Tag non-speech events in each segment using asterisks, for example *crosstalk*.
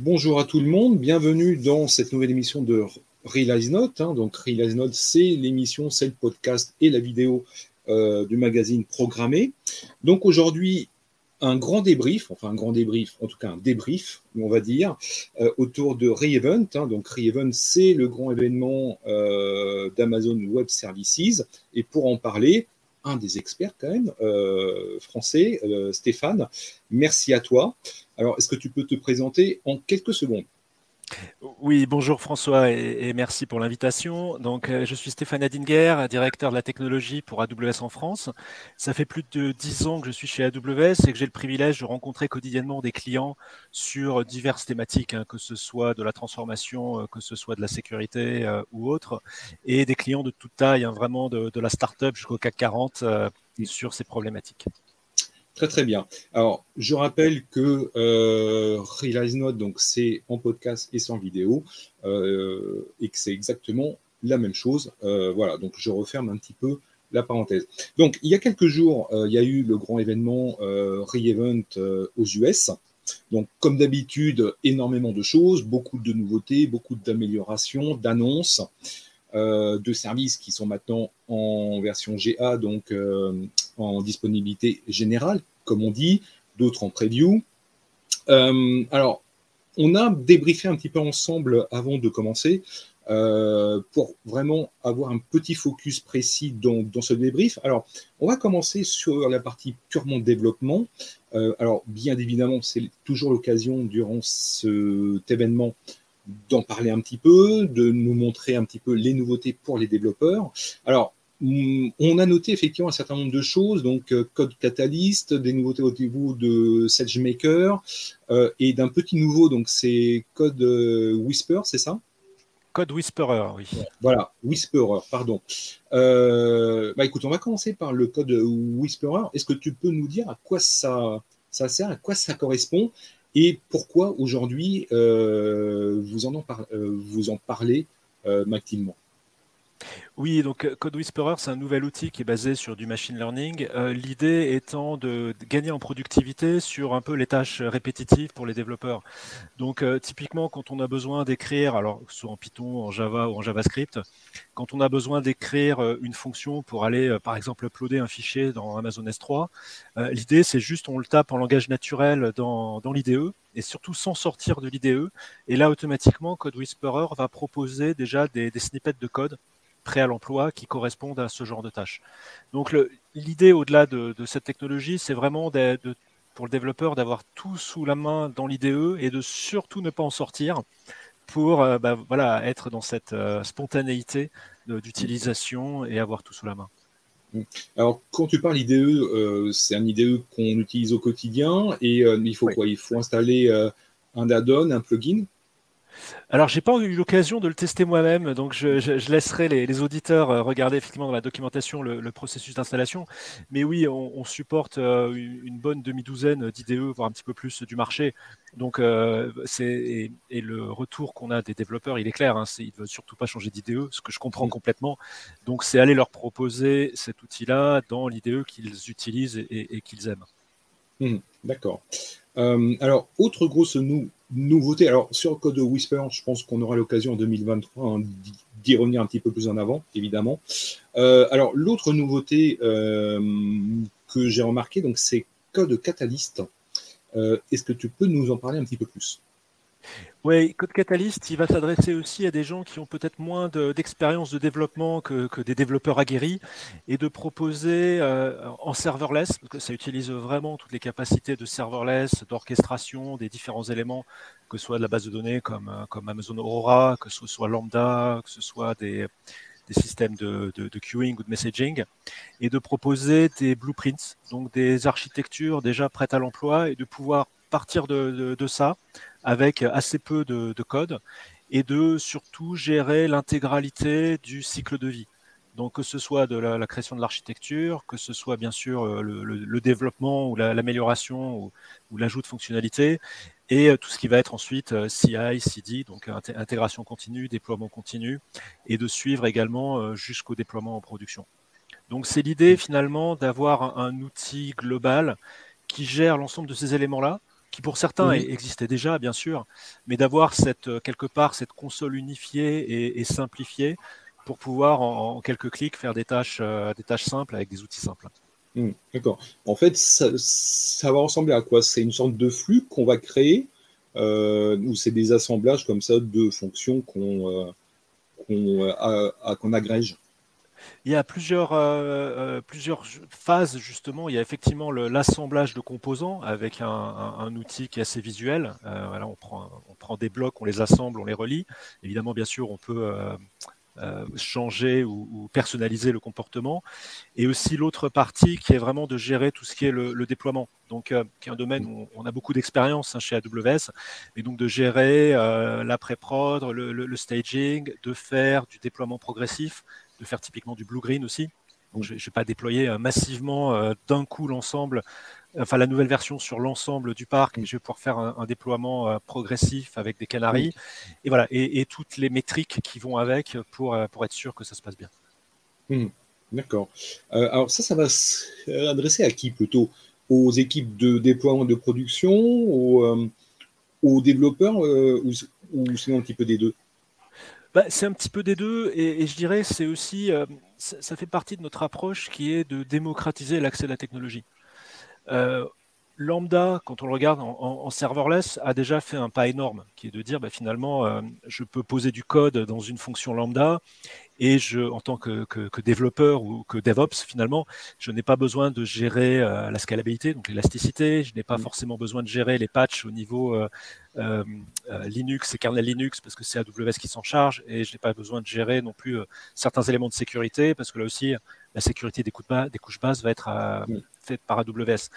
Bonjour à tout le monde, bienvenue dans cette nouvelle émission de Realize Note. Hein. Donc Realize Note, c'est l'émission, c'est le podcast et la vidéo euh, du magazine programmé. Donc aujourd'hui, un grand débrief, enfin un grand débrief, en tout cas un débrief, on va dire, euh, autour de Re-Event. Hein. Donc Re-Event, c'est le grand événement euh, d'Amazon Web Services. Et pour en parler, un des experts quand même, euh, français, euh, Stéphane. Merci à toi. Alors, est-ce que tu peux te présenter en quelques secondes? Oui, bonjour François et, merci pour l'invitation. Donc, euh, je suis Stéphane Adinger, directeur de la technologie pour AWS en France. Ça fait plus de dix ans que je suis chez AWS et que j'ai le privilège de rencontrer quotidiennement des clients sur diverses thématiques, hein, que ce soit de la transformation, euh, que ce soit de la sécurité euh, ou autre, et des clients de toute taille, hein, vraiment de, de, la start-up jusqu'au CAC 40 sur ces problématiques. Très très bien. Alors, je rappelle que euh, Realize Note, donc c'est en podcast et sans vidéo, euh, et que c'est exactement la même chose. Euh, voilà, donc je referme un petit peu la parenthèse. Donc, il y a quelques jours, il y a eu le grand événement Re-Event aux US. Donc, comme d'habitude, énormément de choses, beaucoup de nouveautés, beaucoup d'améliorations, d'annonces. de services qui sont maintenant en version GA, donc en disponibilité générale, comme on dit, d'autres en preview. Euh, alors, on a débriefé un petit peu ensemble avant de commencer euh, pour vraiment avoir un petit focus précis dans, ce débrief. Alors, on va commencer sur la partie purement développement. Euh, alors, bien évidemment, c'est toujours l'occasion durant cet événement d'en parler un petit peu, de nous montrer un petit peu les nouveautés pour les développeurs. Alors, on a noté effectivement un certain nombre de choses, donc euh, code Catalyst, des nouveautés au niveau de SageMaker euh, et d'un petit nouveau, donc c'est code euh, Whisper, c'est ça? Code Whisperer, oui. Voilà, Whisperer, pardon. bah écoute, on va commencer par le code Whisperer. Est-ce que tu peux nous dire à quoi ça, ça sert, à quoi ça correspond? Et pourquoi aujourd'hui vous, en vous en parlez activement oui, donc euh, Code Whisperer, c'est un nouvel outil qui est basé sur du machine learning. Euh, l'idée étant de, gagner en productivité sur un peu les tâches répétitives pour les développeurs. Donc euh, typiquement, quand on a besoin d'écrire, alors soit en Python, en Java ou en JavaScript, quand on a besoin d'écrire une fonction pour aller, par exemple, uploader un fichier dans Amazon S3, l'idée c'est juste on le tape en langage naturel dans, l'IDE et surtout sans sortir de l'IDE. Et là, automatiquement, Code Whisperer va proposer déjà des snippets de code prêts à l'emploi qui correspondent à ce genre de tâches. Donc l'idée au-delà de, cette technologie, c'est vraiment de, pour le développeur d'avoir tout sous la main dans l'IDE et de surtout ne pas en sortir pour euh, bah, voilà, être dans cette euh, spontanéité d'utilisation et avoir tout sous la main. Alors, quand tu parles IDE, euh, c'est un IDE qu'on utilise au quotidien et il faut quoi? Il faut installer un add-on, un plugin? Alors, j'ai pas eu l'occasion de le tester moi-même, donc je, laisserai les, auditeurs euh, regarder effectivement dans la documentation le, processus d'installation. Mais oui, on, supporte euh, une bonne demi-douzaine d'IDE, voire un petit peu plus du marché. Donc, euh, c'est et, le retour qu'on a des développeurs, il est clair. Hein, ils ne veulent surtout pas changer d'IDE, ce que je comprends complètement. Donc, c'est aller leur proposer cet outil-là dans l'IDE qu'ils utilisent et, qu'ils aiment. Mmh, d'accord. alors, autre grosse nous, nouveauté. Alors, sur le code Whisper, je pense qu'on aura l'occasion en 2023 hein, d'y revenir un petit peu plus en avant, évidemment. Euh, alors, l'autre nouveauté euh, que j'ai remarqué, donc, c'est code Catalyst. Euh, est-ce que tu peux nous en parler un petit peu plus? Oui, Code Catalyst, il va s'adresser aussi à des gens qui ont peut-être moins d'expérience de, développement que, des développeurs aguerris et de proposer euh, en serverless, parce que ça utilise vraiment toutes les capacités de serverless, d'orchestration des différents éléments, que ce soit de la base de données comme, euh, comme Amazon Aurora, que ce soit Lambda, que ce soit des, systèmes de, queuing ou de messaging, et de proposer des blueprints, donc des architectures déjà prêtes à l'emploi, et de pouvoir partir de, ça avec assez peu de, code et de surtout gérer l'intégralité du cycle de vie. Donc que ce soit de la, création de l'architecture, que ce soit bien sûr euh, le, développement ou l'amélioration ou, l'ajout de fonctionnalités, et euh, tout ce qui va être ensuite euh, CI, CD, donc intégration continue, déploiement continu, et de suivre également jusqu'au déploiement en production. Donc c'est l'idée finalement d'avoir un outil global qui gère l'ensemble de ces éléments-là, qui pour certains existait déjà, bien sûr, mais d'avoir cette quelque part cette console unifiée et, simplifiée pour pouvoir en, quelques clics faire des tâches, des tâches simples avec des outils simples. Hmm, d'accord. En fait, ça, va ressembler à quoi? C'est une sorte de flux qu'on va créer ou c'est des assemblages comme ça de fonctions qu'on qu'on agrège? Il y a plusieurs, euh, euh, plusieurs phases, justement. Il y a effectivement l'assemblage de composants avec un, outil qui est assez visuel. Euh, on, prend, on prend des blocs, on les assemble, on les relie. Évidemment, bien sûr, on peut changer ou, personnaliser le comportement. Et aussi l'autre partie qui est vraiment de gérer tout ce qui est le, déploiement. Donc, qui est un domaine où on, a beaucoup d'expérience hein, chez AWS. Et donc, de gérer la pré-prod, le staging, de faire du déploiement progressif de faire typiquement du blue-green aussi. Donc, je ne vais pas déployer euh, massivement euh, d'un coup l'ensemble, enfin la nouvelle version sur l'ensemble du parc, mais je vais pouvoir faire un, déploiement euh, progressif avec des canaries et voilà et, toutes les métriques qui vont avec pour, pour être sûr que ça se passe bien. Hmm. D'accord. alors ça, ça va s'adresser à qui plutôt? Aux équipes de déploiement de production, aux, aux développeurs ou, ou sinon un petit peu des deux? Bah, c'est un petit peu des deux, et, je dirais c'est aussi, euh, ça, fait partie de notre approche qui est de démocratiser l'accès à la technologie. Euh, Lambda, quand on le regarde en, serverless, a déjà fait un pas énorme, qui est de dire bah, finalement, euh, je peux poser du code dans une fonction lambda et je, en tant que, développeur ou que DevOps, finalement, je n'ai pas besoin de gérer euh, la scalabilité, donc l'élasticité. Je n'ai pas mm. forcément besoin de gérer les patchs au niveau euh, euh, Linux et kernel Linux parce que c'est AWS qui s'en charge. Et je n'ai pas besoin de gérer non plus certains éléments de sécurité parce que là aussi, la sécurité des, des couches basses va être faite par AWS.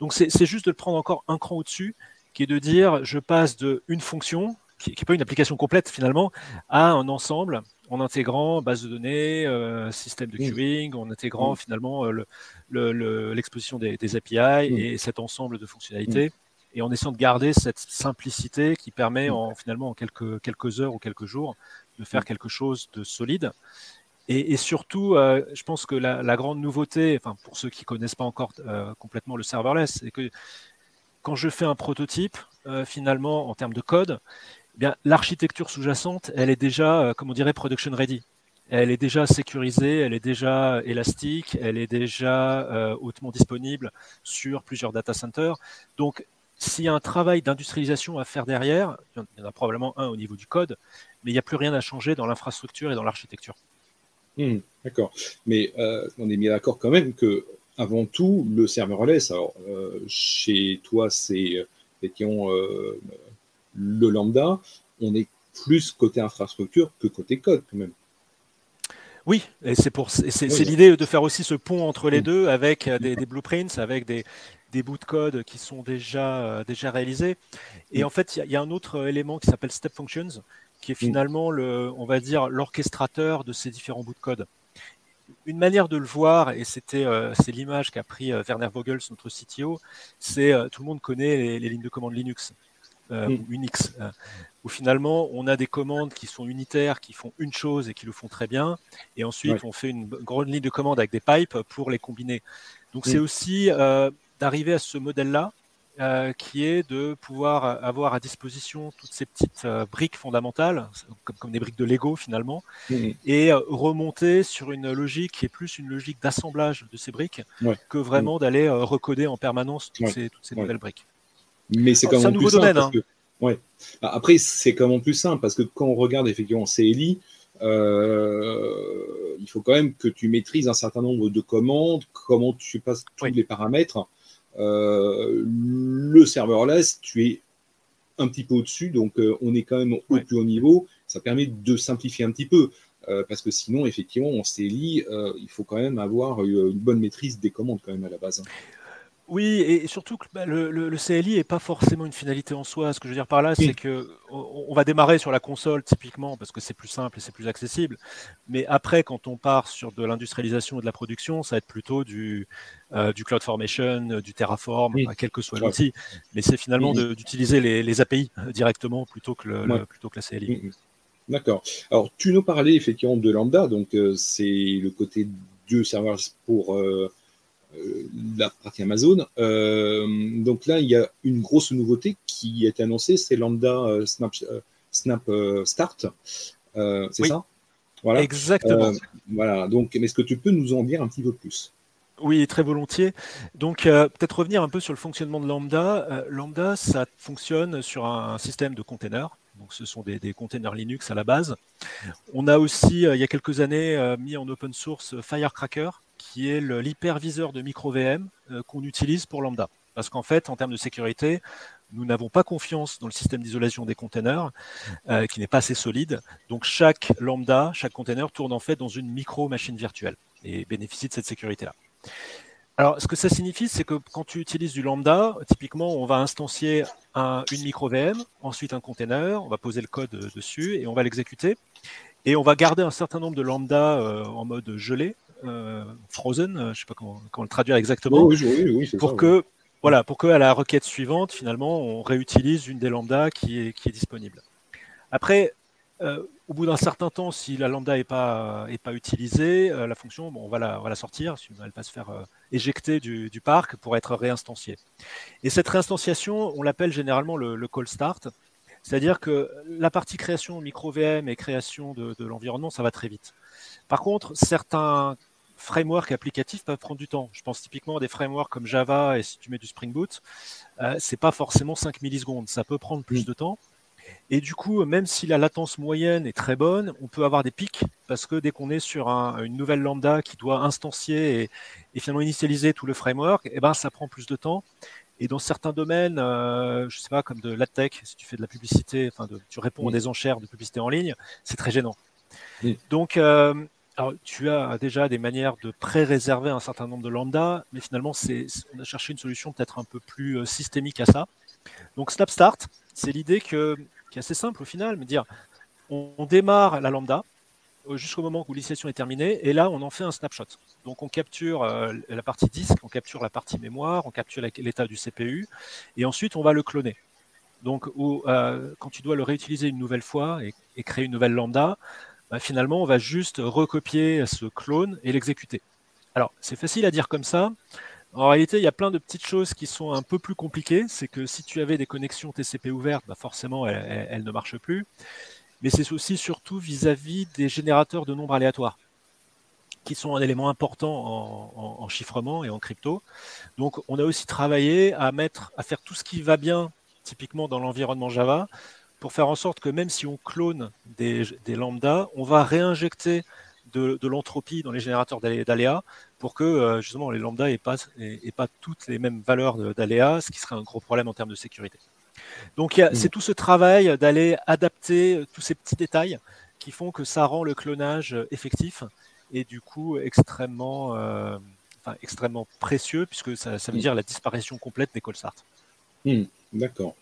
Donc c'est juste de le prendre encore un cran au-dessus, qui est de dire je passe de une fonction qui n'est pas une application complète finalement, à un ensemble en intégrant base de données, euh, système de queuing, en intégrant finalement euh, l'exposition des, API et cet ensemble de fonctionnalités, et en essayant de garder cette simplicité qui permet en, finalement en quelques, quelques heures ou quelques jours de faire quelque chose de solide. Et, surtout, euh, je pense que la, grande nouveauté, enfin pour ceux qui connaissent pas encore complètement le serverless, c'est que quand je fais un prototype, finalement en termes de code, eh l'architecture sous-jacente, elle est déjà, euh, comme on dirait, production ready. Elle est déjà sécurisée, elle est déjà élastique, elle est déjà euh, hautement disponible sur plusieurs data centers. Donc, s'il y a un travail d'industrialisation à faire derrière, il y en a probablement un au niveau du code, mais il n'y a plus rien à changer dans l'infrastructure et dans l'architecture. Hmm, d'accord. Mais euh, on est bien d'accord quand même que avant tout, le serverless, alors chez toi, c'est effectivement le lambda, on est plus côté infrastructure que côté code quand même. Oui, et c'est pour c'est l'idée de faire aussi ce pont entre les mm. deux avec euh, des, blueprints, avec des, bouts de code qui sont déjà, euh, déjà réalisés. Et mm. en fait, il y, a un autre élément qui s'appelle Step Functions, qui est mm. finalement le, on va dire, l'orchestrateur de ces différents bouts de code. Une manière de le voir, et c'était euh, c'est l'image qu'a pris Werner Vogels, notre CTO, c'est tout le monde connaît les lignes de commande Linux. Euh, mm. Unix, euh, où finalement on a des commandes qui sont unitaires, qui font une chose et qui le font très bien, et ensuite on fait une grande ligne de commande avec des pipes pour les combiner. Donc c'est aussi euh, d'arriver à ce modèle-là, qui est de pouvoir avoir à disposition toutes ces petites briques fondamentales, comme, des briques de Lego finalement, mm. et remonter sur une logique qui est plus une logique d'assemblage de ces briques que vraiment d'aller recoder en permanence toutes ces, toutes ces nouvelles briques. Mais c'est quand même plus simple. Domaine, hein. ouais. Bah, après, c'est quand même plus simple parce que quand on regarde effectivement CLI, euh, il faut quand même que tu maîtrises un certain nombre de commandes, comment tu passes tous les paramètres. Euh, le serverless, tu es un petit peu au-dessus, donc euh, on est quand même au plus haut niveau. Ça permet de simplifier un petit peu. parce que sinon, effectivement, en CLI, il faut quand même avoir une bonne maîtrise des commandes quand même à la base. Oui, et surtout que bah, le, CLI n'est pas forcément une finalité en soi. Ce que je veux dire par là, c'est que on, va démarrer sur la console typiquement parce que c'est plus simple et c'est plus accessible. Mais après, quand on part sur de l'industrialisation et de la production, ça va être plutôt du, euh, du CloudFormation, du Terraform, quel que soit l'outil. Mais c'est finalement d'utiliser les, API euh, directement plutôt que, le, plutôt que la CLI. D'accord. Alors, tu nous parlais effectivement de Lambda, donc euh, c'est le côté du serveur pour la partie Amazon. donc là, il y a une grosse nouveauté qui a été annoncée, c'est Lambda Snap, Snap Start. c'est ça? Voilà. Exactement. voilà. Donc, est-ce que tu peux nous en dire un petit peu plus? Oui, très volontiers. Donc, euh, peut-être revenir un peu sur le fonctionnement de Lambda. Euh, Lambda, ça fonctionne sur un, système de containers. Donc, ce sont des, containers Linux à la base. On a aussi, euh, il y a quelques années, mis en open source Firecracker, qui est l'hyperviseur de micro VM qu'on utilise pour Lambda. Parce qu'en fait, en termes de sécurité, nous n'avons pas confiance dans le système d'isolation des containers, qui n'est pas assez solide. Donc, chaque Lambda, chaque container tourne en fait dans une micro-machine virtuelle et bénéficie de cette sécurité-là. Alors, ce que ça signifie, c'est que quand tu utilises du lambda, typiquement, on va instancier une micro VM, ensuite un container, on va poser le code dessus et on va l'exécuter. Et on va garder un certain nombre de lambda euh, en mode gelé, euh, frozen, euh, je ne sais pas comment, le traduire exactement, oui, oui, pour que voilà, pour qu'à la requête suivante, finalement, on réutilise une des lambda qui est, qui est disponible. Après, euh, au bout d'un certain temps, si la lambda n'est pas, est pas utilisée, euh, la fonction, bon, on, va la, on va la sortir, elle va se faire euh, éjecter du, du, parc pour être réinstanciée. Et cette réinstanciation, on l'appelle généralement le, call start, c'est-à-dire que la partie création micro-VM et création de, de l'environnement, ça va très vite. Par contre, certains frameworks applicatifs peuvent prendre du temps. Je pense typiquement à des frameworks comme Java et si tu mets du Spring Boot, euh, c'est pas forcément 5 millisecondes, ça peut prendre plus de temps. Et du coup, même si la latence moyenne est très bonne, on peut avoir des pics parce que dès qu'on est sur une nouvelle lambda qui doit instancier et, finalement initialiser tout le framework, eh ben, ça prend plus de temps. Et dans certains domaines, euh, je sais pas, comme de la tech, si tu fais de la publicité, enfin, tu réponds à des enchères de publicité en ligne, c'est très gênant. Donc, euh, alors, tu as déjà des manières de pré-réserver un certain nombre de lambda, mais finalement, c'est, on a cherché une solution peut-être un peu plus euh, systémique à ça. Donc, Snapstart, c'est l'idée qui est assez simple au final, mais dire on, démarre la lambda euh, jusqu'au moment où l'initialisation est terminée, et là on en fait un snapshot. Donc on capture euh, la partie disque, on capture la partie mémoire, on capture l'état du CPU, et ensuite on va le cloner. Donc quand tu dois le réutiliser une nouvelle fois et, créer une nouvelle lambda, bah, finalement on va juste recopier ce clone et l'exécuter. Alors c'est facile à dire comme ça. En réalité, il y a plein de petites choses qui sont un peu plus compliquées. C'est que si tu avais des connexions TCP ouvertes, bah forcément, elles, ne marchent plus. Mais c'est aussi surtout vis-à-vis des générateurs de nombres aléatoires, qui sont un élément important en, chiffrement et en crypto. Donc, on a aussi travaillé à mettre, à faire tout ce qui va bien, typiquement dans l'environnement Java, pour faire en sorte que même si on clone des, des lambdas, on va réinjecter de, l'entropie dans les générateurs d'aléas pour que euh, justement les lambda n'aient pas, pas toutes les mêmes valeurs d'aléas, ce qui serait un gros problème en termes de sécurité. Donc mm. c'est tout ce travail d'aller adapter euh, tous ces petits détails qui font que ça rend le clonage euh, effectif et du coup extrêmement, extrêmement précieux puisque ça, veut mm. dire la disparition complète des call mm. D'accord.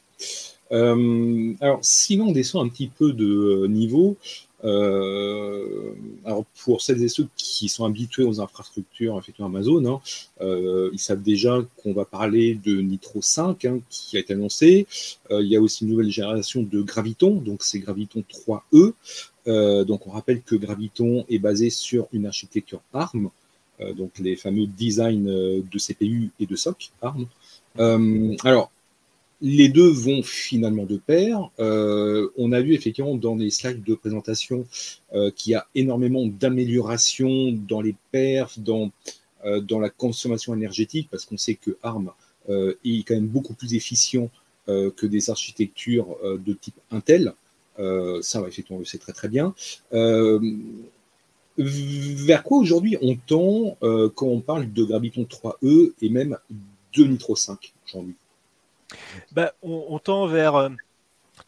Alors, sinon, on descend un petit peu de niveau. Euh, alors pour celles et ceux qui sont habitués aux infrastructures effectivement Amazon, hein, euh, ils savent déjà qu'on va parler de Nitro 5 hein, qui a été annoncé. Euh, il y a aussi une nouvelle génération de Graviton, donc c'est Graviton 3E. donc on rappelle que Graviton est basé sur une architecture ARM, donc les fameux designs de CPU et de SOC ARM. alors les deux vont finalement de pair. Euh, on a vu effectivement dans les slides de présentation euh, qu'il y a énormément d'améliorations dans les perfs, dans, euh, la consommation énergétique, parce qu'on sait que ARM est quand même beaucoup plus efficient que des architectures de type Intel. ça, effectivement, on le sait très très bien. vers quoi aujourd'hui on tend quand on parle de Graviton 3E et même de Nitro 5 aujourd'hui bah, on, tend vers euh,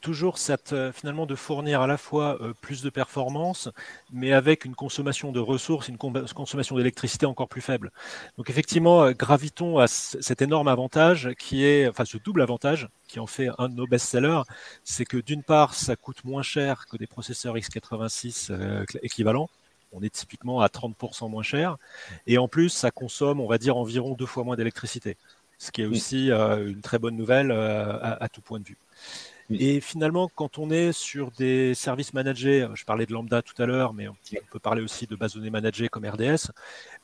toujours euh, finalement de fournir à la fois euh, plus de performance, mais avec une consommation de ressources, une consommation d'électricité encore plus faible. Donc effectivement, Graviton a cet énorme avantage qui est, enfin ce double avantage qui en fait un de nos best-sellers, c'est que d'une part, ça coûte moins cher que des processeurs x86 équivalents. On est typiquement à 30% moins cher. Et en plus, ça consomme, on va dire, environ deux fois moins d'électricité ce qui est aussi euh, une très bonne nouvelle euh, à, tout point de vue. Et finalement, quand on est sur des services managés, je parlais de Lambda tout à l'heure, mais on peut parler aussi de base données managées comme RDS,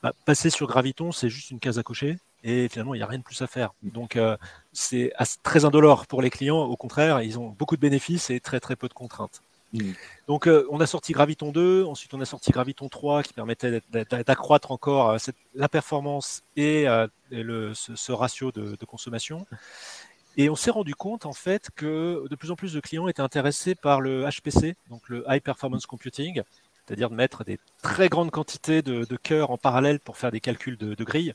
bah, passer sur Graviton, c'est juste une case à cocher. Et finalement, il n'y a rien de plus à faire. Donc, euh, c'est très indolore pour les clients. Au contraire, ils ont beaucoup de bénéfices et très, très peu de contraintes. Mm. Donc, euh, on a sorti Graviton 2, ensuite on a sorti Graviton 3 qui permettait d'accroître encore euh, la performance et, ce, ratio de, de, consommation. Et on s'est rendu compte en fait que de plus en plus de clients étaient intéressés par le HPC, donc le High Performance Computing, c'est-à-dire de mettre des très grandes quantités de, de cœurs en parallèle pour faire des calculs de, de grille,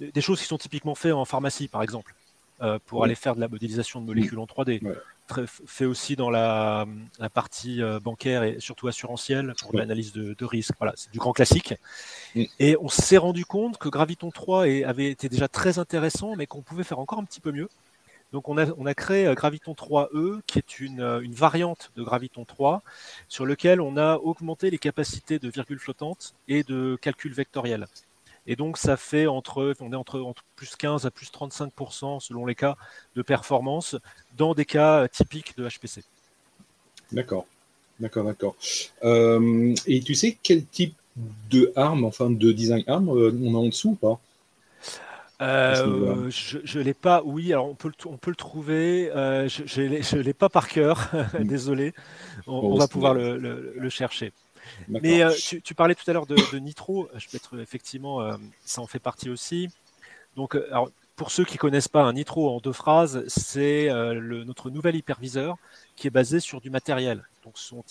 des choses qui sont typiquement faites en pharmacie par exemple, euh, pour aller faire de la modélisation de molécules en 3D. Fait aussi dans la, la partie euh, bancaire et surtout assurantielle pour l'analyse de, de risque. Voilà, c'est du grand classique. Et on s'est rendu compte que Graviton 3 avait été déjà très intéressant, mais qu'on pouvait faire encore un petit peu mieux. Donc on a, créé euh, Graviton 3E, qui est euh, une, variante de Graviton 3, sur lequel on a augmenté les capacités de virgule flottante et de calcul vectoriel. Et donc ça fait entre, on est entre, entre plus 15 à plus 35% selon les cas de performance dans des cas typiques de HPC. D'accord, d'accord, d'accord. Euh, et tu sais quel type de arme, enfin de design arme, on a en dessous ou pas? Euh, je ne l'ai pas, oui, alors on peut le, on peut le trouver, euh, je ne l'ai pas par cœur, *laughs* hmm. désolé, on, va pouvoir le, le, chercher. Mais euh, tu, parlais tout à l'heure de, Nitro, je peux être effectivement, ça en fait partie aussi. Donc, alors, pour ceux qui connaissent pas un Nitro en deux phrases, c'est notre nouvel hyperviseur qui est basé sur du matériel. Donc, ce sont,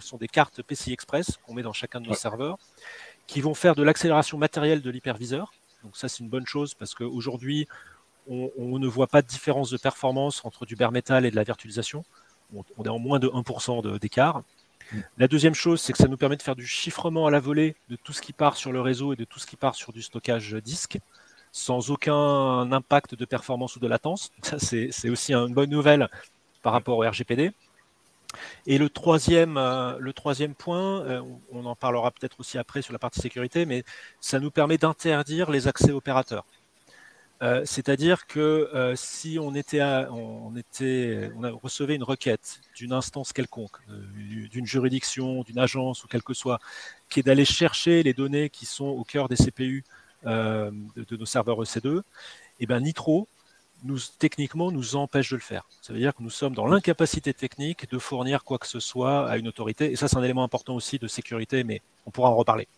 sont des cartes PCI Express qu'on met dans chacun de nos serveurs qui vont faire de l'accélération matérielle de l'hyperviseur donc ça, c'est une bonne chose parce qu'aujourd'hui, on, on, ne voit pas de différence de performance entre du bare metal et de la virtualisation. On, est en moins de 1% d'écart. La deuxième chose, c'est que ça nous permet de faire du chiffrement à la volée de tout ce qui part sur le réseau et de tout ce qui part sur du stockage disque, sans aucun impact de performance ou de latence. *laughs* Ça, c'est aussi une bonne nouvelle par rapport au RGPD. Et le troisième, euh, le troisième point, euh, on en parlera peut-être aussi après sur la partie sécurité, mais ça nous permet d'interdire les accès opérateurs. Euh, c'est-à-dire que si on était, on était, on recevait une requête d'une instance quelconque, d'une juridiction, d'une agence ou quel que soit, qui est d'aller chercher les données qui sont au cœur des CPU de, de, nos serveurs EC2, et eh ben Nitro nous, techniquement, nous empêche de le faire. Ça veut dire que nous sommes dans l'incapacité technique de fournir quoi que ce soit à une autorité. Et ça, c'est un élément important aussi de sécurité, mais on pourra en reparler.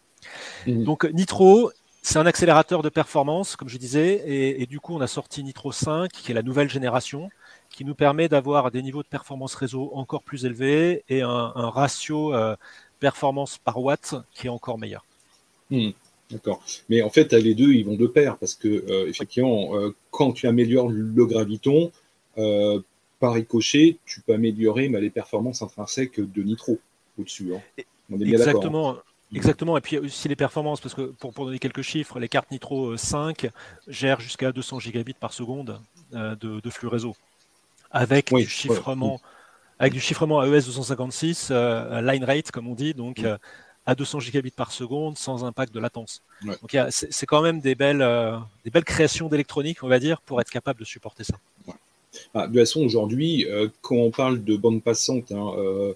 Mmh. Donc, Nitro, c'est un accélérateur de performance, comme je disais, et, du coup, on a sorti Nitro 5, qui est la nouvelle génération, qui nous permet d'avoir des niveaux de performance réseau encore plus élevés et un, ratio euh, performance par watt qui est encore meilleur. Mmh. D'accord. Mais en fait, les deux, ils vont de pair parce que, euh, effectivement, euh, quand tu améliores le graviton, par ricochet, tu peux améliorer les performances intrinsèques de Nitro au-dessus. Hein. Exactement. Hein. Exactement, et puis aussi les performances, parce que pour, donner quelques chiffres, les cartes Nitro 5 gèrent jusqu'à 200 gigabits par seconde de, flux réseau, avec du chiffrement, avec du chiffrement AES 256, line rate comme on dit, donc à 200 gigabits par seconde sans impact de latence. Donc c'est quand même des belles, euh, des belles créations d'électronique, on va dire, pour être capable de supporter ça. Ah, de toute façon, aujourd'hui, euh, quand on parle de bande passante, hein, euh,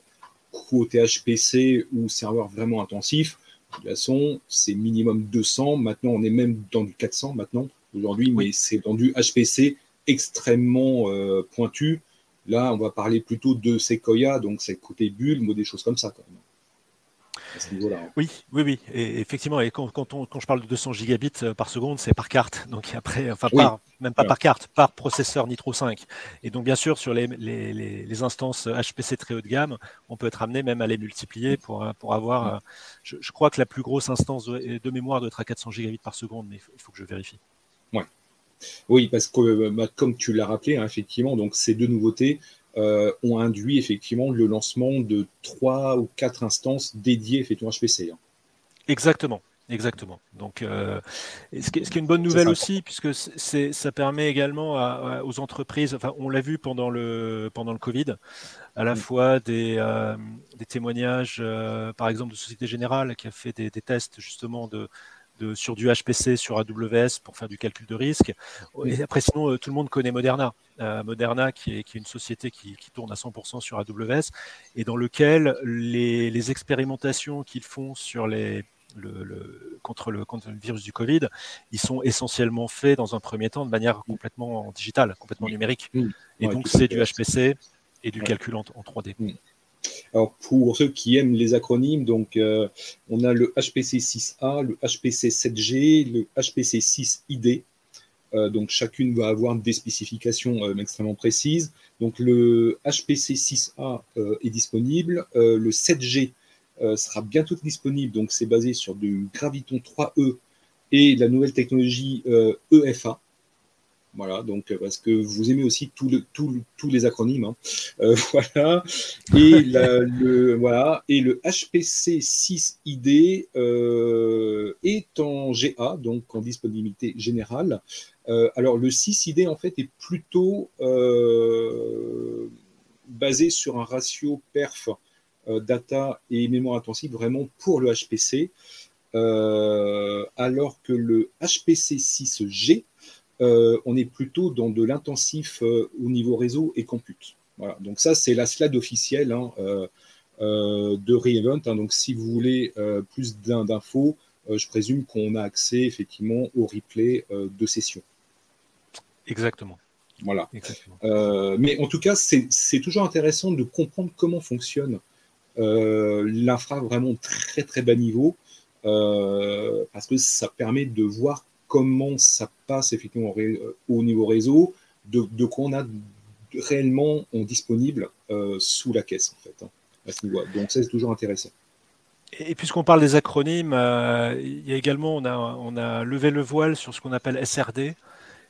côté HPC ou serveur vraiment intensif, de toute façon, c'est minimum 200. Maintenant, on est même dans du 400 maintenant, aujourd'hui, mais c'est dans du HPC extrêmement pointu. Là, on va parler plutôt de Sequoia, donc c'est côté bulle, des choses comme ça. Quand même. Hein. Oui, oui, oui. Et effectivement, et quand, quand, je parle de 200 gigabits euh, par seconde, c'est par carte. Donc après, enfin, même pas par carte, par processeur Nitro 5. Et donc, bien sûr, sur les, les, les, instances HPC très haut de gamme, on peut être amené même à les multiplier pour, euh, pour avoir. Euh, je, crois que la plus grosse instance de, mémoire doit être à 400 gigabits par seconde, mais il faut, que je vérifie. Ouais. Oui, parce que bah, comme tu l'as rappelé, hein, effectivement, donc ces deux nouveautés, euh, ont induit effectivement le lancement de trois ou quatre instances dédiées effectivement HPC. Hein. Exactement. Exactement. Donc, euh, ce, qui est, une bonne nouvelle aussi, puisque ça permet également aux entreprises, enfin, on l'a vu pendant le, pendant le Covid, à la mm. fois des, euh, des témoignages, par exemple, de Société Générale qui a fait des, tests justement de, de, sur du HPC, sur AWS pour faire du calcul de risque. Et après, sinon, tout le monde connaît Moderna. Moderna, qui est, qui est, une société qui, qui, tourne à 100% sur AWS et dans lequel les, les expérimentations qu'ils font sur les, le, contre, le, contre le virus du Covid, ils sont essentiellement faits dans un premier temps de manière complètement digitale, complètement numérique. Et donc, c'est du HPC et du calcul en, 3D. Alors, pour ceux qui aiment les acronymes, donc, euh, on a le HPC 6A, le HPC 7G, le HPC 6ID. Euh, donc, chacune va avoir des spécifications euh, extrêmement précises. Donc, le HPC 6A est disponible. le 7G euh, sera bientôt disponible. Donc, c'est basé sur du Graviton 3E et la nouvelle technologie EFA. Voilà, donc euh, parce que vous aimez aussi tous les acronymes. Hein. Euh, *laughs* voilà. Et, le, HPC 6ID est en GA, donc en disponibilité générale. alors le 6ID en fait est plutôt basé sur un ratio perf euh, data et mémoire intensive vraiment pour le HPC, euh, alors que le HPC 6G, euh, on est plutôt dans de l'intensif au niveau réseau et compute. Voilà. Donc ça, c'est la slide officielle hein, de Reevent. Hein. Donc si vous voulez plus d'infos, je présume qu'on a accès effectivement au replay de session. Exactement. Voilà. mais en tout cas, c'est toujours intéressant de comprendre comment fonctionne euh, l'infra vraiment très très bas niveau, euh, parce que ça permet de voir comment ça passe effectivement au niveau réseau, de, quoi on a réellement en disponible euh, sous la caisse en fait. Hein, à c'est toujours intéressant. Et puisqu'on parle des acronymes, il y a également, on a, levé le voile sur ce qu'on appelle SRD,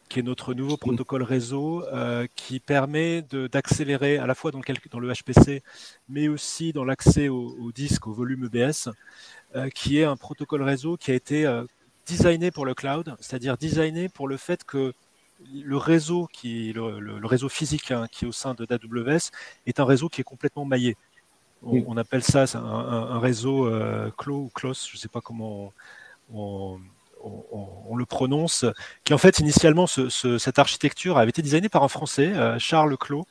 qui est notre nouveau protocole réseau euh, qui permet d'accélérer à la fois dans le, HPC, mais aussi dans l'accès au, disque, au volume EBS, euh, qui est un protocole réseau qui a été euh, designé pour le cloud, c'est-à-dire designé pour le fait que le réseau, qui, le, le, réseau physique hein, qui est au sein de AWS est un réseau qui est complètement maillé. On, on appelle ça un, réseau clos ou close, je ne sais pas comment on, on, le prononce, qui en fait initialement cette architecture avait été designée par un Français, euh, Charles Clos,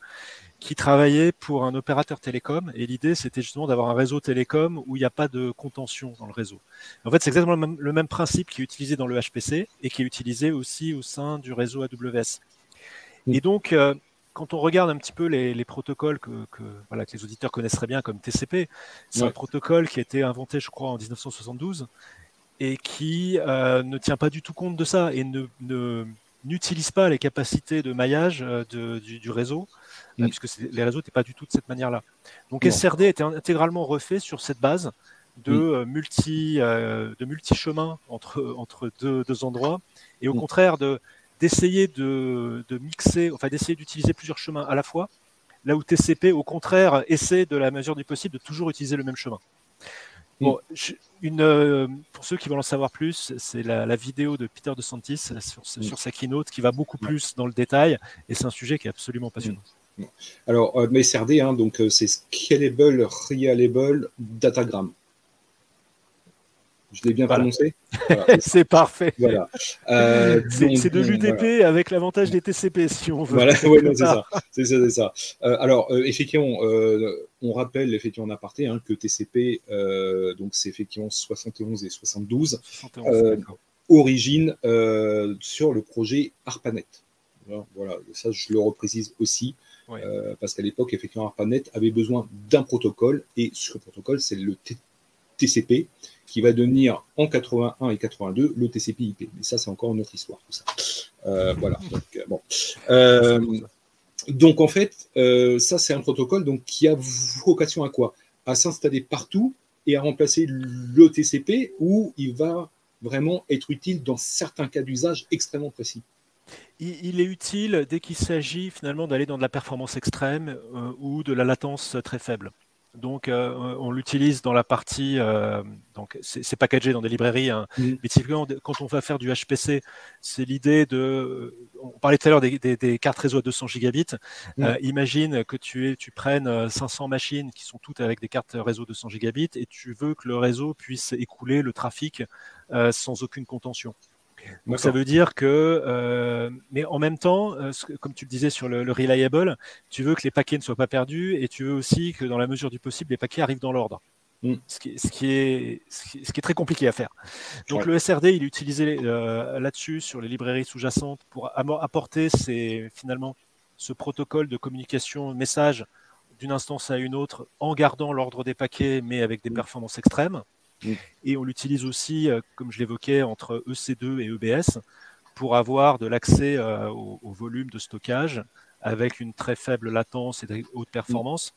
qui travaillait pour un opérateur télécom. Et l'idée, c'était justement d'avoir un réseau télécom où il n'y a pas de contention dans le réseau. En fait, c'est exactement le même, principe qui est utilisé dans le HPC et qui est utilisé aussi au sein du réseau AWS. Et donc, euh, quand on regarde un petit peu les, protocoles que, voilà, que, les auditeurs connaissent très bien, comme TCP, c'est un protocole qui a été inventé, je crois, en 1972 et qui euh, ne tient pas du tout compte de ça et ne, n'utilise pas les capacités de maillage euh, du, réseau, euh, mm. puisque les réseaux n'étaient pas du tout de cette manière-là. Donc SRD était intégralement refait sur cette base de mm. multi de multi chemins entre entre deux, deux endroits et au mm. contraire de d'essayer de, de, mixer, enfin d'essayer d'utiliser plusieurs chemins à la fois, là où TCP au contraire essaie de la mesure du possible de toujours utiliser le même chemin. Bon, une, euh, pour ceux qui veulent en savoir plus, c'est la, vidéo de Peter De Santis sur, sur, sa keynote qui va beaucoup plus dans le détail et c'est un sujet qui est absolument passionnant. Alors, euh, mais SRD, hein, donc euh, c'est Scalable Reliable Datagram. Je l'ai bien prononcé *laughs* C'est parfait. Voilà. Euh, c'est de l'UDP avec l'avantage des TCP, si on veut. Voilà, *laughs* c'est ça. C'est ça, ça. Euh, alors, euh, effectivement, on rappelle effectivement en aparté hein, que TCP, donc c'est effectivement 71 et 72, origine sur le projet ARPANET. Voilà, ça je le reprécise aussi. Parce qu'à l'époque, effectivement, ARPANET avait besoin d'un protocole, et ce protocole, c'est le TCP, qui va devenir en 81 et 82 le TCP/IP. Mais ça, c'est encore une autre histoire, tout ça. Euh, voilà. Donc, euh, bon. Euh, donc, en fait, ça, c'est un protocole donc, qui a vocation à quoi? À s'installer partout et à remplacer le TCP où il va vraiment être utile dans certains cas d'usage extrêmement précis. Il, est utile dès qu'il s'agit finalement d'aller dans de la performance extrême ou de la latence très faible. Donc, on l'utilise dans la partie, donc c'est packagé dans des librairies. Hein. Mais typiquement, quand on va faire du HPC, c'est l'idée de. On parlait tout à l'heure des, cartes réseau à 200 gigabits. Imagine que tu, es, tu prennes 500 machines qui sont toutes avec des cartes réseau 200 gigabits et tu veux que le réseau puisse écouler le trafic sans aucune contention. Donc ça veut dire que, euh, mais en même temps, euh, comme tu le disais sur le, reliable, tu veux que les paquets ne soient pas perdus et tu veux aussi que dans la mesure du possible, les paquets arrivent dans l'ordre. Mm. Ce, qui, est, ce, qui, est, très compliqué à faire. Donc le SRD, il est utilisé euh, là-dessus sur les librairies sous-jacentes pour apporter finalement ce protocole de communication message d'une instance à une autre en gardant l'ordre des paquets mais avec des mm. performances extrêmes. Et on l'utilise aussi, euh, comme je l'évoquais, entre EC2 et EBS pour avoir de l'accès euh, au, volume de stockage avec une très faible latence et de haute performance.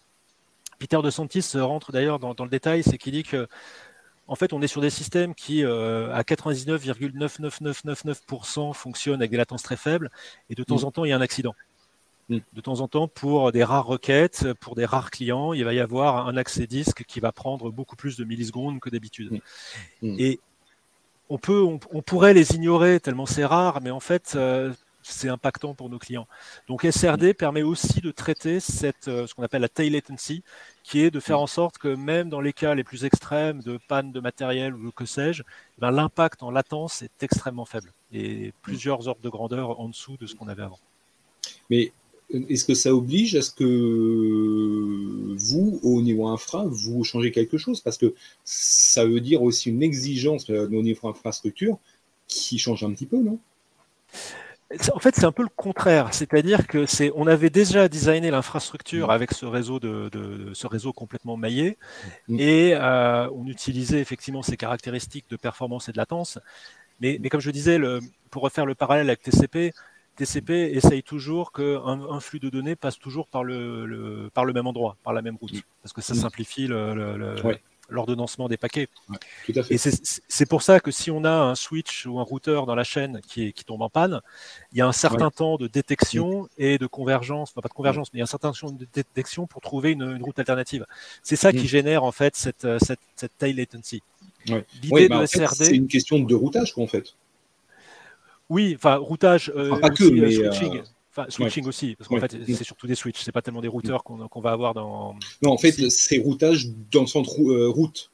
Peter De Santis rentre d'ailleurs dans, le détail, c'est qu'il dit que en fait, on est sur des systèmes qui, euh, à 99,99999% fonctionnent avec des latences très faibles, et de temps en temps, il y a un accident. Mm. De temps en temps, pour des rares requêtes, pour des rares clients, il va y avoir un accès disque qui va prendre beaucoup plus de millisecondes que d'habitude. Mm. Mm. Et on, peut, on, pourrait les ignorer tellement c'est rare, mais en fait, euh, c'est impactant pour nos clients. Donc SRD permet aussi de traiter cette, euh, ce qu'on appelle la tail latency, qui est de faire en sorte que même dans les cas les plus extrêmes de panne de matériel ou que sais-je, eh ben, l'impact en latence est extrêmement faible et plusieurs ordres de grandeur en dessous de ce qu'on avait avant. Mais est-ce que ça oblige à ce que vous, au niveau infra, vous changez quelque chose? Parce que ça veut dire aussi une exigence au niveau infrastructure qui change un petit peu, non? En fait, c'est un peu le contraire, c'est-à-dire que c'est, on avait déjà designé l'infrastructure mmh. avec ce réseau de, ce réseau complètement maillé, mmh. et euh, on utilisait effectivement ces caractéristiques de performance et de latence. Mais, mais comme je disais, le, pour refaire le parallèle avec TCP, TCP essaye toujours qu'un un flux de données passe toujours par le, par le même endroit, par la même route, mm. parce que ça mm. simplifie l'ordonnancement des paquets. Et c'est pour ça que si on a un switch ou un routeur dans la chaîne qui, qui tombe en panne, il y a un certain temps de détection mm. et de convergence, enfin pas de convergence, mais il y a un certain temps de détection pour trouver une, route alternative. C'est ça qui génère en fait cette, cette, cette tail latency. L'idée bah, de SRD. C'est une question de routage, quoi, en fait. Oui, enfin, routage, euh, pas que, euh, mais switching. Euh, enfin, switching aussi, parce qu'en fait, c'est surtout des switches, c'est pas tellement des routeurs qu'on va avoir dans. Non, en fait, c'est routage dans le sens route.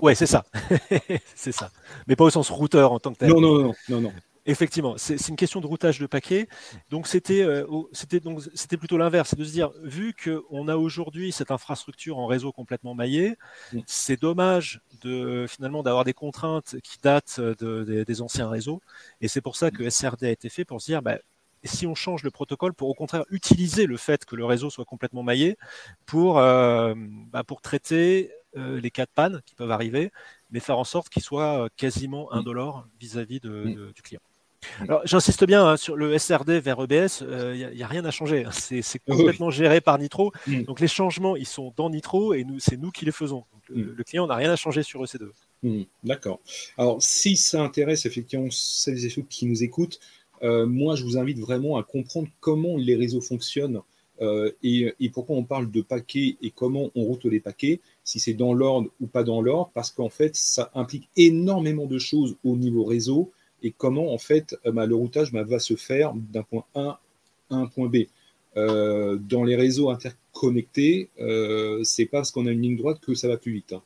Oui, c'est ça. *laughs* c'est ça. Mais pas au sens routeur en tant que tel. Non, non, non, non, non. Effectivement, c'est une question de routage de paquets. Donc c'était c'était donc c'était plutôt l'inverse, c'est de se dire vu qu'on a aujourd'hui cette infrastructure en réseau complètement maillé, mm. c'est dommage de finalement d'avoir des contraintes qui datent des anciens réseaux. Et c'est pour ça que SRD a été fait pour se dire bah, si on change le protocole pour au contraire utiliser le fait que le réseau soit complètement maillé pour, euh, bah, pour traiter euh, les cas de panne qui peuvent arriver, mais faire en sorte qu'il soit quasiment mm. indolore vis-à-vis du client. Alors, j'insiste bien hein, sur le SRD vers EBS, il euh, n'y a, rien à changer. Hein. C'est complètement géré par Nitro. Mm. Donc, les changements, ils sont dans Nitro et c'est nous qui les faisons. le, mm. client n'a rien à changer sur EC2. Mm. D'accord. Alors, si ça intéresse effectivement celles et ceux qui nous écoutent, euh, moi, je vous invite vraiment à comprendre comment les réseaux fonctionnent euh, et, et, pourquoi on parle de paquets et comment on route les paquets, si c'est dans l'ordre ou pas dans l'ordre, parce qu'en fait, ça implique énormément de choses au niveau réseau et comment en fait euh, bah, le routage bah, va se faire d'un point A à un point B. Euh, dans les réseaux interconnectés, euh, c'est pas parce qu'on a une ligne droite que ça va plus vite. Hein.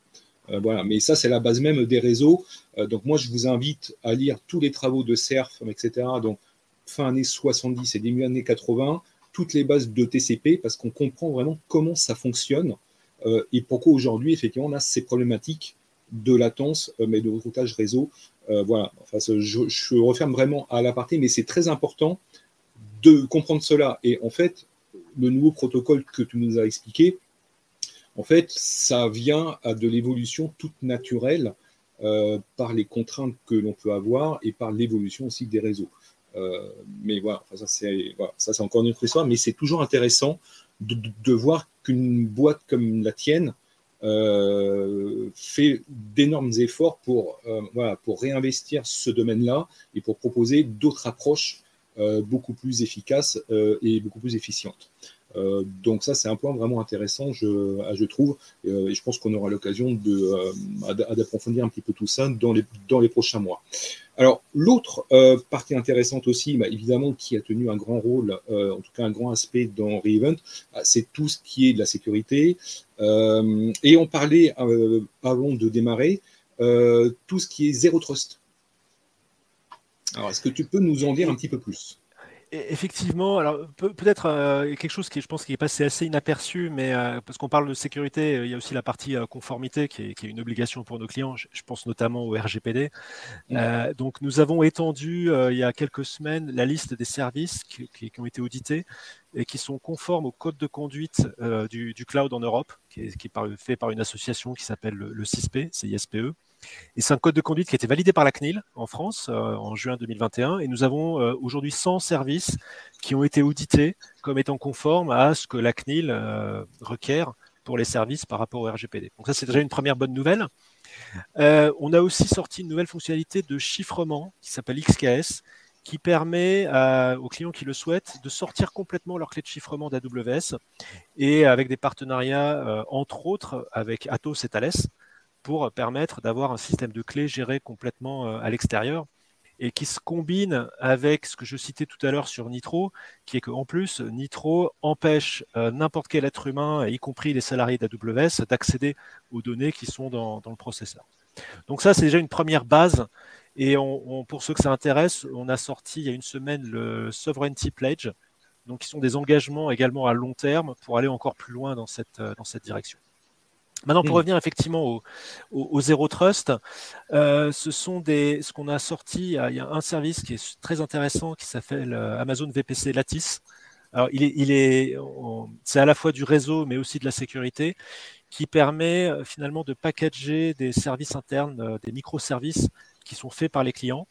Euh, voilà, mais ça c'est la base même des réseaux. donc moi je vous invite à lire tous les travaux de CERF, etc. Donc fin années 70 et début années 80, toutes les bases de TCP parce qu'on comprend vraiment comment ça fonctionne et pourquoi aujourd'hui effectivement on a ces problématiques de latence mais de routage réseau euh, voilà, enfin, je, referme vraiment à l'aparté, mais c'est très important de comprendre cela. Et en fait, le nouveau protocole que tu nous as expliqué, en fait, ça vient à de l'évolution toute naturelle euh, par les contraintes que l'on peut avoir et par l'évolution aussi des réseaux. Euh, mais voilà, ça c'est encore une autre histoire, mais c'est toujours intéressant de voir qu'une boîte comme la tienne euh, fait d'énormes efforts pour, euh, pour réinvestir ce domaine-là et pour proposer d'autres approches euh, beaucoup plus efficaces et beaucoup plus efficientes. Donc ça, c'est un point vraiment intéressant, je, je trouve, et je pense qu'on aura l'occasion d'approfondir un petit peu tout ça dans les, dans les prochains mois. Alors, l'autre partie intéressante aussi, bah, évidemment, qui a tenu un grand rôle, en tout cas un grand aspect dans Reevent, bah, c'est tout ce qui est de la sécurité. et on parlait, avant de démarrer, tout ce qui est zéro trust. Alors, est-ce que tu peux nous en dire un petit peu plus? Effectivement, alors peut-être euh, quelque chose qui, je pense, qui est passé assez inaperçu, mais euh, parce qu'on parle de sécurité, euh, il y a aussi la partie conformité qui est, une obligation pour nos clients. Je, pense notamment au RGPD. Mmh. donc, nous avons étendu il y a quelques semaines la liste des services qui, ont été audités et qui sont conformes au code de conduite du, cloud en Europe, qui est, fait par une association qui s'appelle le, le CISPE, CISPE. Et c'est un code de conduite qui a été validé par la CNIL en France euh, en juin 2021. Et nous avons euh, aujourd'hui 100 services qui ont été audités comme étant conformes à ce que la CNIL euh, requiert pour les services par rapport au RGPD. Donc ça, c'est déjà une première bonne nouvelle. on a aussi sorti une nouvelle fonctionnalité de chiffrement qui s'appelle XKS, qui permet aux clients qui le souhaitent de sortir complètement leur clé de chiffrement d'AWS et avec des partenariats, entre autres, avec Atos et Thales pour permettre d'avoir un système de clés géré complètement euh, à l'extérieur et qui se combine avec ce que je citais tout à l'heure sur Nitro, qui est qu'en plus, Nitro empêche euh, n'importe quel être humain, y compris les salariés d'AWS, d'accéder aux données qui sont dans, le processeur. Donc ça, c'est déjà une première base. Et pour ceux que ça intéresse, on a sorti il y a une semaine le Sovereignty Pledge, donc qui sont des engagements également à long terme pour aller encore plus loin dans cette, dans cette direction. Maintenant, pour mmh. revenir effectivement au, Zero Trust, euh, ce sont des, ce qu'on a sorti. Il y a un service qui est très intéressant qui s'appelle euh, Amazon VPC Lattice. Alors, il est, il est, c'est à la fois du réseau, mais aussi de la sécurité, qui permet euh, finalement de packager des services internes, des microservices qui sont faits par les clients,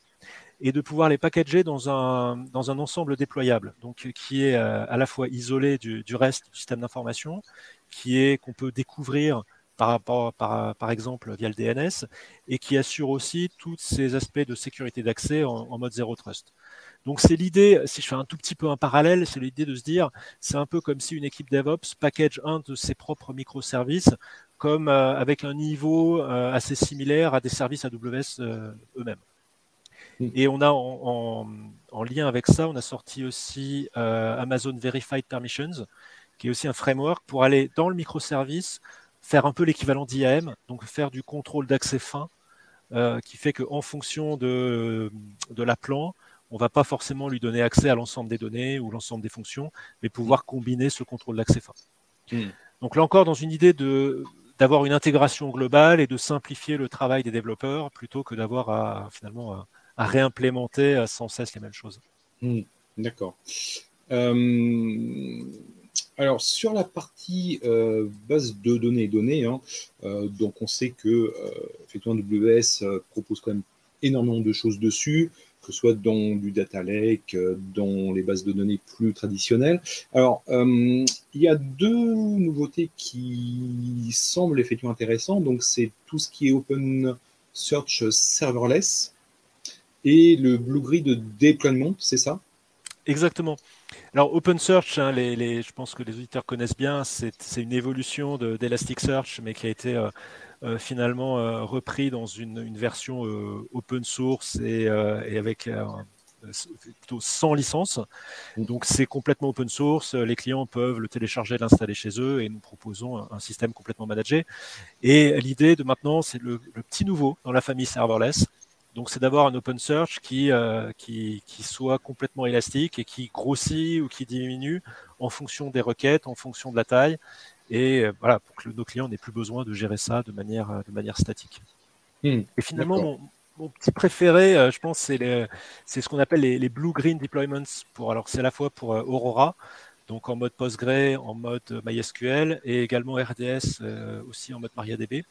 et de pouvoir les packager dans un, dans un ensemble déployable, donc qui est à la fois isolé du, du reste du système d'information, qui est qu'on peut découvrir par, rapport, par, exemple via le DNS et qui assure aussi tous ces aspects de sécurité d'accès en, mode zéro trust. Donc c'est l'idée, si je fais un tout petit peu un parallèle, c'est l'idée de se dire, c'est un peu comme si une équipe DevOps package un de ses propres microservices comme euh, avec un niveau euh, assez similaire à des services AWS euh, eux-mêmes. Hmm. Et on a en, en, lien avec ça, on a sorti aussi Amazon Verified Permissions, qui est aussi un framework pour aller dans le microservice, faire un peu l'équivalent d'IAM, donc faire du contrôle d'accès fin, euh, qui fait qu'en fonction de, de la plan, on ne va pas forcément lui donner accès à l'ensemble des données ou l'ensemble des fonctions, mais pouvoir combiner ce contrôle d'accès fin. Hmm. Donc là encore, dans une idée de d'avoir une intégration globale et de simplifier le travail des développeurs plutôt que d'avoir à finalement à, réimplémenter sans cesse les mêmes choses. Hmm. D'accord. Euh, alors, sur la partie euh, base de données et données, hein, euh, donc on sait que euh, effectivement WS propose quand même énormément de choses dessus, que ce soit dans du data lake, dans les bases de données plus traditionnelles. Alors, il y a deux nouveautés qui semblent effectivement intéressantes. Donc, c'est tout ce qui est Open Search Serverless et le Blue Grid Deployment, c'est ça? Exactement. Alors OpenSearch, hein, je pense que les auditeurs connaissent bien, c'est une évolution d'Elasticsearch, mais qui a été euh, euh, finalement euh, repris dans une, version open source et, avec plutôt sans licence. Donc c'est complètement open source, les clients peuvent le télécharger, l'installer chez eux et nous proposons un, système complètement managé. Et l'idée de maintenant, c'est le, petit nouveau dans la famille serverless donc, c'est d'avoir un open search euh, qui, qui, soit complètement élastique et qui grossit ou qui diminue en fonction des requêtes, en fonction de la taille, et euh, voilà, pour que nos clients n'aient plus besoin de gérer ça de manière, euh, de manière statique. Hmm, et finalement, mon, petit préféré, je pense, c'est ce qu'on appelle les, blue-green deployments. Pour, alors, c'est à la fois pour Aurora, donc en mode PostgreSQL, en mode MySQL, et également RDS aussi en mode MariaDB.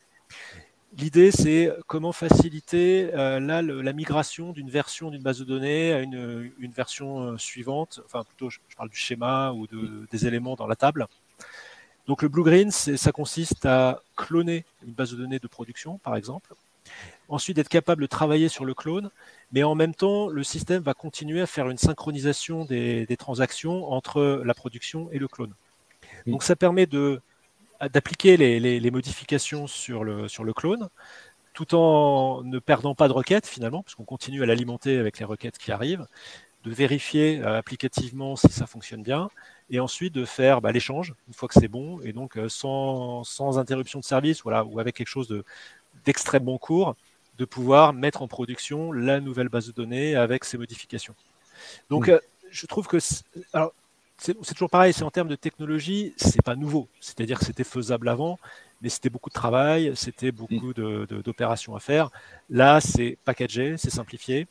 L'idée, c'est comment faciliter euh, la migration d'une version d'une base de données à une, version euh, suivante. Enfin, plutôt, je, parle du schéma ou des éléments dans la table. Donc, le blue-green, ça consiste à cloner une base de données de production, par exemple. Ensuite, être capable de travailler sur le clone, mais en même temps, le système va continuer à faire une synchronisation des transactions entre la production et le clone. Mm. Donc ça permet d'appliquer les, modifications sur le, sur le clone tout en ne perdant pas de requêtes finalement, puisqu'on continue à l'alimenter avec les requêtes qui arrivent, de vérifier euh, applicativement si ça fonctionne bien, et ensuite de faire bah, l'échange une fois que c'est bon, et donc euh, sans, sans, interruption de service, voilà, ou avec quelque chose d'extrêmement court, de pouvoir mettre en production la nouvelle base de données avec ces modifications. Donc, euh, je trouve que c'est toujours pareil, c'est en termes de technologie, c'est pas nouveau. C'est-à-dire que c'était faisable avant, mais c'était beaucoup de travail, c'était beaucoup d'opérations à faire. Là, c'est packagé, c'est simplifié.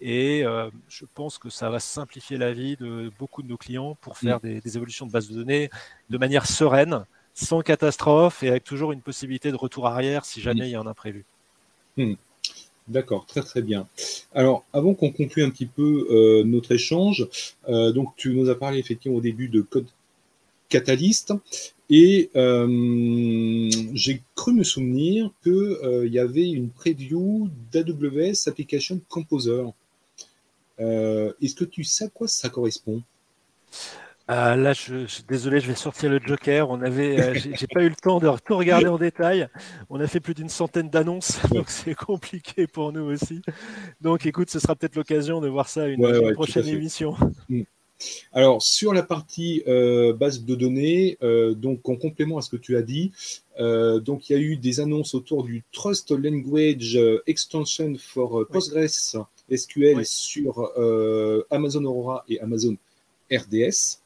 Et euh, je pense que ça va simplifier la vie de beaucoup de nos clients pour faire des, évolutions de base de données de manière sereine, sans catastrophe et avec toujours une possibilité de retour arrière si jamais il y a un imprévu. Hmm. D'accord, très très bien. Alors, avant qu'on conclue un petit peu euh, notre échange, euh, donc tu nous as parlé effectivement au début de code catalyst et euh, j'ai cru me souvenir qu'il y avait une preview d'AWS Application Composer. Est-ce que tu sais à quoi ça correspond? Ah, là, je, suis désolé, je vais sortir le Joker. On avait, euh, j'ai pas eu le temps de tout regarder en détail. On a fait plus d'une centaine d'annonces, *laughs* donc c'est compliqué pour nous aussi. Donc, écoute, ce sera peut-être l'occasion de voir ça une, une prochaine émission. Mm. Alors, sur la partie euh, base de données, euh, donc en complément à ce que tu as dit, donc il y a eu des annonces autour du Trust Language Extension for Postgres SQL sur Amazon Aurora et Amazon RDS.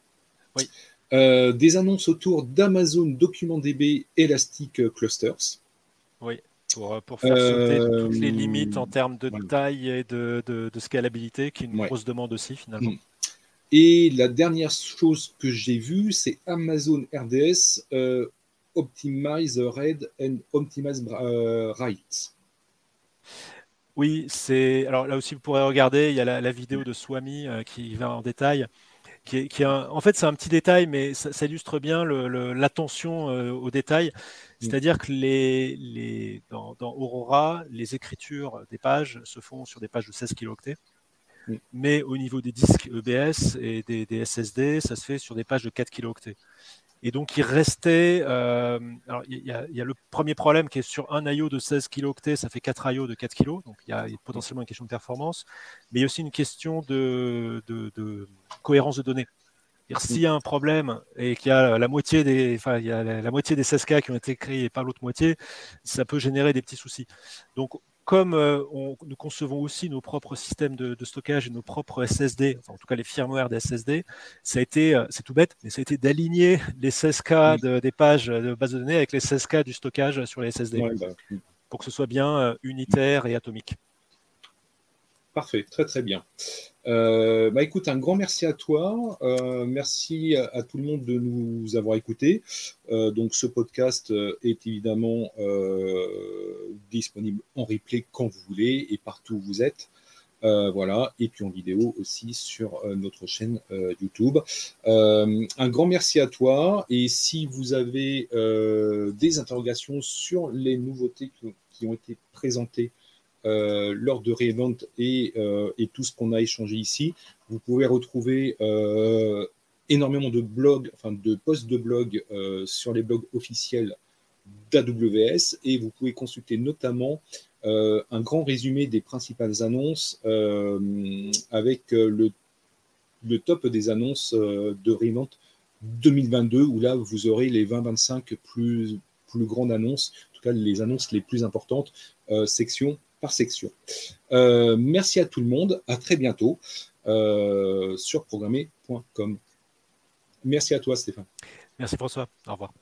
Euh, des annonces autour d'Amazon DocumentDB Elastic Clusters. Oui, pour, euh, faire sauter toutes les limites en termes de taille et de, scalabilité, qui est une grosse demande aussi finalement. Mm. Et la dernière chose que j'ai vue, c'est Amazon RDS euh, Optimize Read and Optimize Write. Oui, c'est. Alors là aussi, vous pourrez regarder, il y a la, la vidéo de Swami qui va en détail qui en fait, c'est un petit détail, mais ça, illustre bien l'attention euh, aux détails. Mm. C'est-à-dire que les, dans, Aurora, les écritures des pages se font sur des pages de 16 kilooctets. Mm. Mais au niveau des disques EBS et des, des, SSD, ça se fait sur des pages de 4 kilooctets. Et donc, il restait. Euh, alors, il y, a le premier problème qui est sur un IO de 16 kilooctets, ça fait 4 IO de 4 kg. Donc, il y a potentiellement une question de performance. Mais il y a aussi une question de, cohérence de données. S'il y a un problème et qu'il y a la moitié des, enfin, il y a la, moitié des 16K qui ont été créés et pas l'autre moitié, ça peut générer des petits soucis. Donc, comme euh, nous concevons aussi nos propres systèmes de, stockage et nos propres SSD, en tout cas les firmware des SSD, ça a été, euh, c'est tout bête, mais ça a été d'aligner les 16K des pages de base de données avec les 16K du stockage sur les SSD, bah, pour que ce soit bien euh, unitaire et atomique. Parfait, très très bien. Euh, bah écoute, un grand merci à toi. Euh, merci à, tout le monde de nous avoir écoutés. Euh, donc ce podcast est évidemment disponible en replay quand vous voulez et partout où vous êtes. voilà, et puis en vidéo aussi sur notre chaîne YouTube. un grand merci à toi. Et si vous avez des interrogations sur les nouveautés qui ont été présentées euh, lors de Reevent et, euh, et tout ce qu'on a échangé ici. Vous pouvez retrouver euh, énormément de blogs, enfin de posts de blogs sur les blogs officiels d'AWS et vous pouvez consulter notamment un grand résumé des principales annonces avec le, le, top des annonces de Revent 2022 où là vous aurez les 20-25 plus, plus grandes annonces, en tout cas les annonces les plus importantes, section par section. Euh, merci à tout le monde. À très bientôt euh, sur programmer.com. Merci à toi, Stéphane. Merci, François. Au revoir.